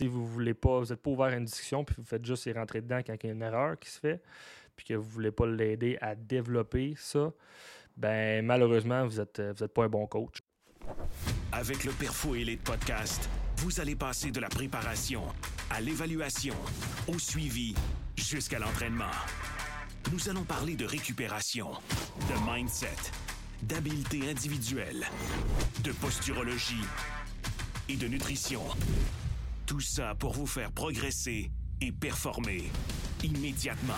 si vous voulez pas, vous n'êtes pas ouvert à une discussion, puis vous faites juste y rentrer dedans quand il y a une erreur qui se fait, puis que vous ne voulez pas l'aider à développer ça, ben malheureusement, vous n'êtes vous êtes pas un bon coach. Avec le Perfo Elite Podcast, vous allez passer de la préparation à l'évaluation, au suivi, jusqu'à l'entraînement. Nous allons parler de récupération, de mindset, d'habileté individuelle, de posturologie et de nutrition. Tout ça pour vous faire progresser et performer immédiatement.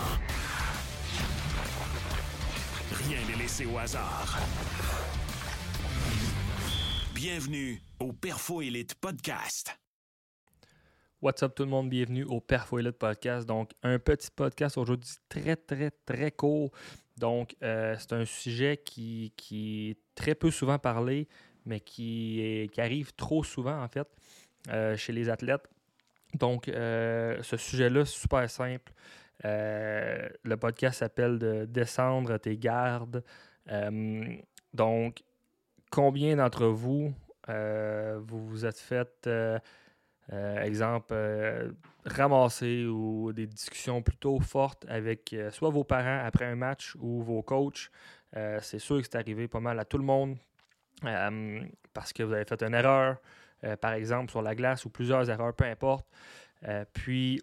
Rien n'est laissé au hasard. Bienvenue au Perfo Elite Podcast. What's up tout le monde, bienvenue au Perfo Elite Podcast. Donc, un petit podcast aujourd'hui très, très, très court. Donc, euh, c'est un sujet qui, qui, est très peu souvent parlé, mais qui, qui arrive trop souvent, en fait, chez les athlètes. Donc, euh, ce sujet-là, super simple. le podcast s'appelle de Descendre tes gardes. donc, combien d'entre vous vous êtes fait euh, exemple, euh, ramasser ou des discussions plutôt fortes avec euh, soit vos parents après un match ou vos coachs? c'est sûr que c'est arrivé pas mal à tout le monde parce que vous avez fait une erreur, par exemple, sur la glace ou plusieurs erreurs, peu importe. puis,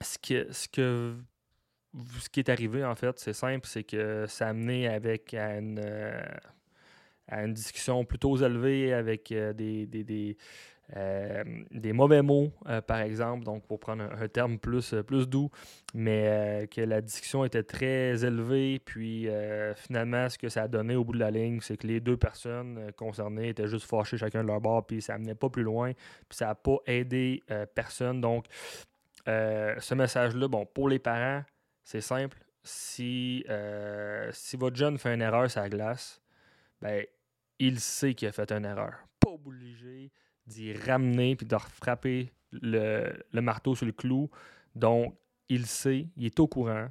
ce, ce, que, ce qui est arrivé, en fait, c'est simple, c'est que ça a amené avec une, à une discussion plutôt élevée avec des, des euh, des mauvais mots, euh, par exemple, donc pour prendre un, terme plus, euh, plus doux, mais que la discussion était très élevée, puis finalement, ce que ça a donné au bout de la ligne, c'est que les deux personnes concernées étaient juste fâchées chacun de leur bord, puis ça n'amenait pas plus loin, puis ça n'a pas aidé personne. Donc, ce message-là, bon, pour les parents, c'est simple. Si, si votre jeune fait une erreur sur la glace, ben, il sait qu'il a fait une erreur. Pas obligé d'y ramener puis de frapper le, marteau sur le clou. Donc, il sait, il est au courant.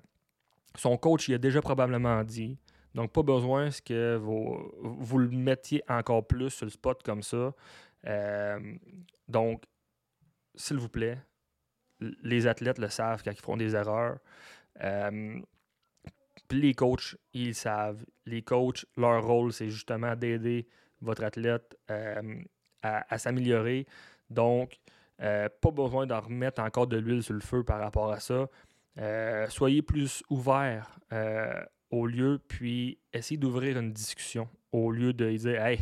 Son coach, il a déjà probablement dit. Donc, pas besoin que vous, vous le mettiez encore plus sur le spot comme ça. Euh, donc, s'il vous plaît, les athlètes le savent quand ils font des erreurs. Euh, les coachs, ils savent. Les coachs, leur rôle, c'est justement d'aider votre athlète euh, à, s'améliorer. Donc, euh, pas besoin d'en remettre encore de l'huile sur le feu par rapport à ça. Euh, soyez plus ouvert au lieu, puis essayez d'ouvrir une discussion au lieu de dire Hey,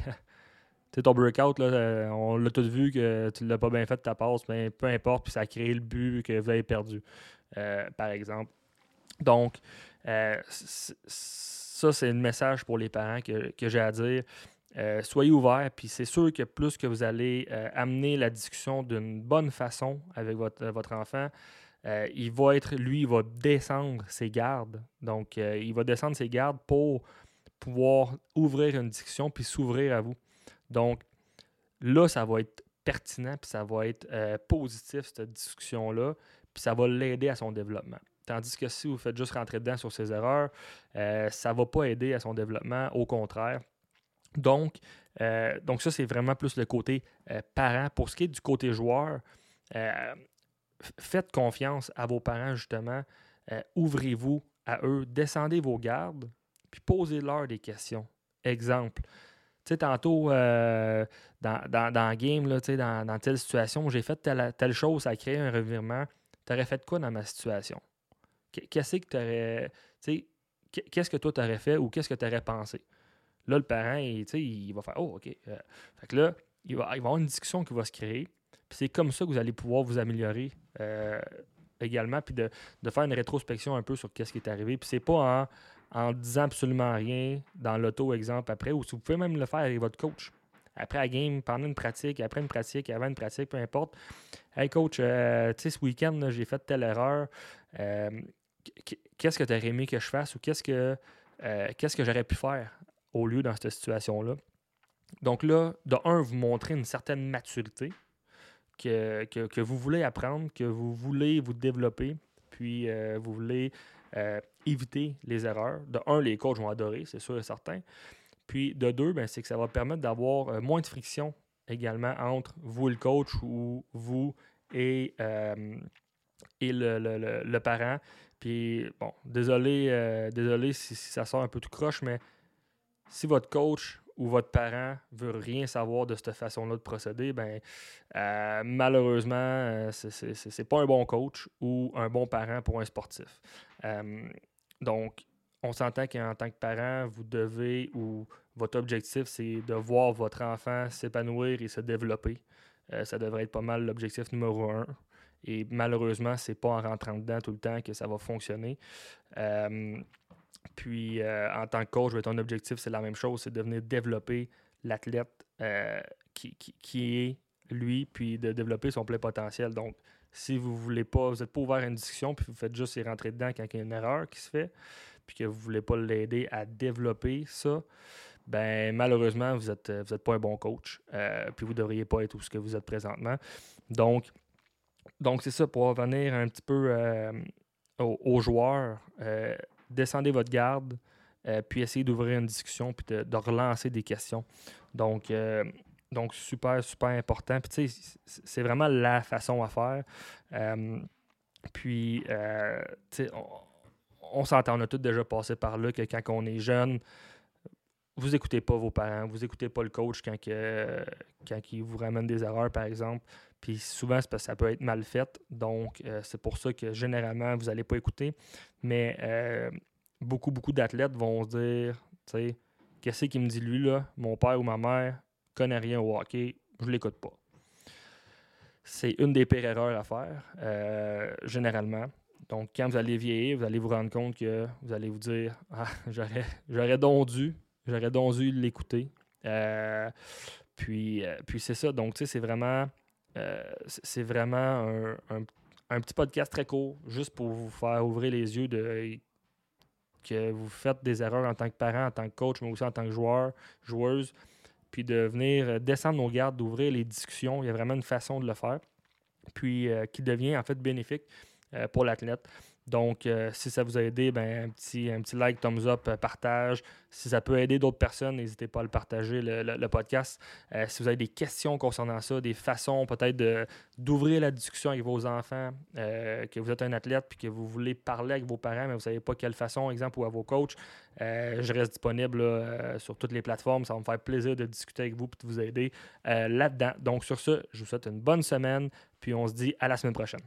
tu ton breakout, là, on l'a tous vu que tu l'as pas bien fait ta passe, mais peu importe, puis ça a créé le but que vous avez perdu, par exemple. Donc, ça, c'est un message pour les parents que, j'ai à dire. Euh, soyez ouverts, puis c'est sûr que plus que vous allez euh, amener la discussion d'une bonne façon avec votre, euh, votre enfant, il va être, lui, il va descendre ses gardes. Donc, il va descendre ses gardes pour pouvoir ouvrir une discussion puis s'ouvrir à vous. Donc, là, ça va être pertinent puis ça va être positif, cette discussion-là, puis ça va l'aider à son développement. Tandis que si vous faites juste rentrer dedans sur ses erreurs, ça ne va pas aider à son développement. Au contraire, donc, euh, donc ça, c'est vraiment plus le côté euh, parent. Pour ce qui est du côté joueur, euh, faites confiance à vos parents, justement. Ouvrez-vous à eux, descendez vos gardes, puis posez-leur des questions. Exemple. Tu sais, tantôt, dans, dans, dans game, là, dans, dans telle situation, j'ai fait telle, telle chose, ça a créé un revirement. Tu aurais fait quoi dans ma situation? Qu'est-ce que tu aurais. Qu'est-ce que toi, fait ou qu'est-ce que tu aurais pensé? Là, le parent, il, il va faire Oh, OK. Euh, fait que là, il va, il va y avoir une discussion qui va se créer. Puis c'est comme ça que vous allez pouvoir vous améliorer euh, également, puis de, faire une rétrospection un peu sur qu'est-ce qui est arrivé. Puis c'est pas en, en disant absolument rien dans l'auto, exemple, après, ou si vous pouvez même le faire avec votre coach. Après la game, pendant une pratique, après une pratique, avant une pratique, peu importe. Hey coach, euh, tu sais, ce week-end, j'ai fait telle erreur. Qu'est-ce que tu aurais aimé que je fasse ou qu'est-ce que, qu'est-ce que j'aurais pu faire au lieu dans cette situation-là? Donc là, de un, vous montrez une certaine maturité que, que, vous voulez apprendre, que vous voulez vous développer, puis euh, vous voulez euh, éviter les erreurs. De un, les coachs vont adorer, c'est sûr et certain. Puis de deux, ben, c'est que ça va permettre d'avoir euh, moins de friction également entre vous et le coach ou vous et, et le, parent. Bon, désolé, désolé si, si, ça sort un peu tout croche, mais si votre coach ou votre parent veut rien savoir de cette façon-là de procéder, ben euh, malheureusement, euh, c'est pas un bon coach ou un bon parent pour un sportif. Euh, donc, on s'entend qu'en tant que parent, vous devez ou votre objectif, c'est de voir votre enfant s'épanouir et se développer. ça devrait être pas mal l'objectif numéro un. Et malheureusement, c'est pas en rentrant dedans tout le temps que ça va fonctionner. Puis, euh, en tant que coach, ton objectif, c'est la même chose, c'est de venir développer l'athlète euh, qui, est lui, puis de développer son plein potentiel. Donc, si vous voulez pas, vous n'êtes pas ouvert à une discussion, puis vous faites juste y rentrer dedans quand il y a une erreur qui se fait, puis que vous ne voulez pas l'aider à développer ça, ben malheureusement, vous n'êtes vous êtes pas un bon coach, euh, puis vous ne devriez pas être où ce que vous êtes présentement. Donc, donc c'est ça, pour revenir un petit peu aux, joueurs, descendez votre garde, euh, puis essayez d'ouvrir une discussion, puis de, relancer des questions. Donc, euh, donc super, super important. Puis, tu sais, c'est vraiment la façon à faire. Euh, puis, tu sais, on, s'entend, on a tous déjà passé par là que quand on est jeune, vous écoutez pas vos parents, vous écoutez pas le coach quand, il vous ramène des erreurs, par exemple. Puis souvent, c'est parce que ça peut être mal fait. Donc, euh, c'est pour ça que généralement, vous n'allez pas écouter. Mais euh, beaucoup, beaucoup d'athlètes vont se dire, tu sais, qu'est-ce qu'il me dit lui, là? Mon père ou ma mère connaît rien au hockey, je l'écoute pas. C'est une des pires erreurs à faire, euh, généralement. Donc, quand vous allez vieillir, vous allez vous rendre compte que vous allez vous dire Ah, j'aurais, j'aurais donc dû, j'aurais donc dû l'écouter. puis, puis c'est ça. Donc, tu sais, c'est vraiment euh, vraiment un, petit podcast très court, juste pour vous faire ouvrir les yeux de que vous faites des erreurs en tant que parent, en tant que coach, mais aussi en tant que joueur, joueuse, puis de venir descendre nos gardes, d'ouvrir les discussions. Il y a vraiment une façon de le faire, puis euh, qui devient en fait bénéfique euh, pour l'athlète. Donc, euh, si ça vous a aidé, ben, un, petit, un petit like, thumbs up, euh, partage. Si ça peut aider d'autres personnes, n'hésitez pas à le partager, le, podcast. Euh, si vous avez des questions concernant ça, des façons peut-être d'ouvrir la discussion avec vos enfants, que vous êtes un athlète puis que vous voulez parler avec vos parents, mais vous ne savez pas quelle façon, exemple, ou à vos coachs, je reste disponible sur toutes les plateformes. Ça va me faire plaisir de discuter avec vous et de vous aider là-dedans. Donc, sur ce, je vous souhaite une bonne semaine, puis on se dit à la semaine prochaine.